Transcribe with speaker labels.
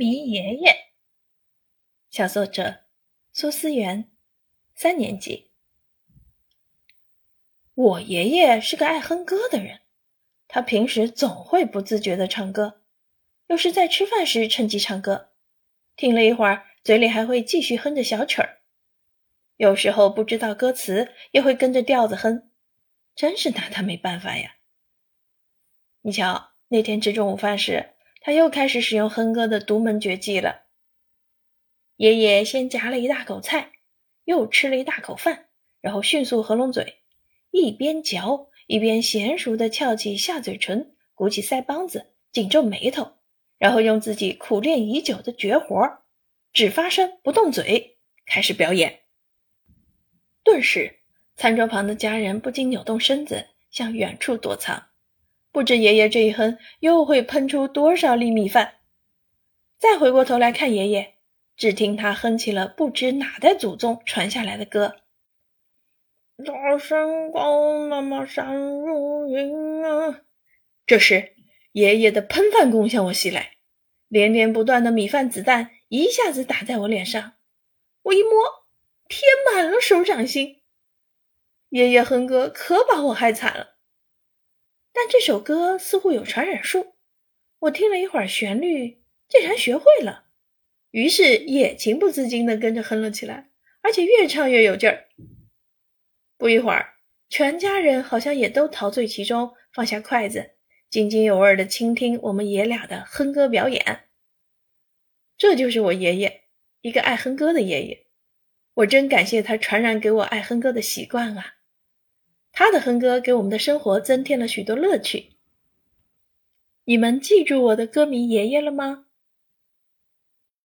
Speaker 1: 迷爷爷，小作者苏思源，三年级。我爷爷是个爱哼歌的人，他平时总会不自觉的唱歌，有时在吃饭时趁机唱歌，听了一会儿，嘴里还会继续哼着小曲儿。有时候不知道歌词，也会跟着调子哼，真是拿他没办法呀。你瞧，那天吃中午饭时。他又开始使用哼歌的独门绝技了。爷爷先夹了一大口菜，又吃了一大口饭，然后迅速合拢嘴，一边嚼一边娴熟地翘起下嘴唇，鼓起腮帮子，紧皱眉头，然后用自己苦练已久的绝活——只发声不动嘴，开始表演。顿时，餐桌旁的家人不禁扭动身子，向远处躲藏。不知爷爷这一哼又会喷出多少粒米饭。再回过头来看爷爷，只听他哼起了不知哪代祖宗传下来的歌：“大山高，妈妈山如云啊。”这时，爷爷的喷饭功向我袭来，连连不断的米饭子弹一下子打在我脸上，我一摸，贴满了手掌心。爷爷哼歌可把我害惨了。但这首歌似乎有传染术，我听了一会儿旋律，竟然学会了，于是也情不自禁地跟着哼了起来，而且越唱越有劲儿。不一会儿，全家人好像也都陶醉其中，放下筷子，津津有味地倾听我们爷俩的哼歌表演。这就是我爷爷，一个爱哼歌的爷爷，我真感谢他传染给我爱哼歌的习惯啊！他的哼歌给我们的生活增添了许多乐趣。你们记住我的歌迷爷爷了吗？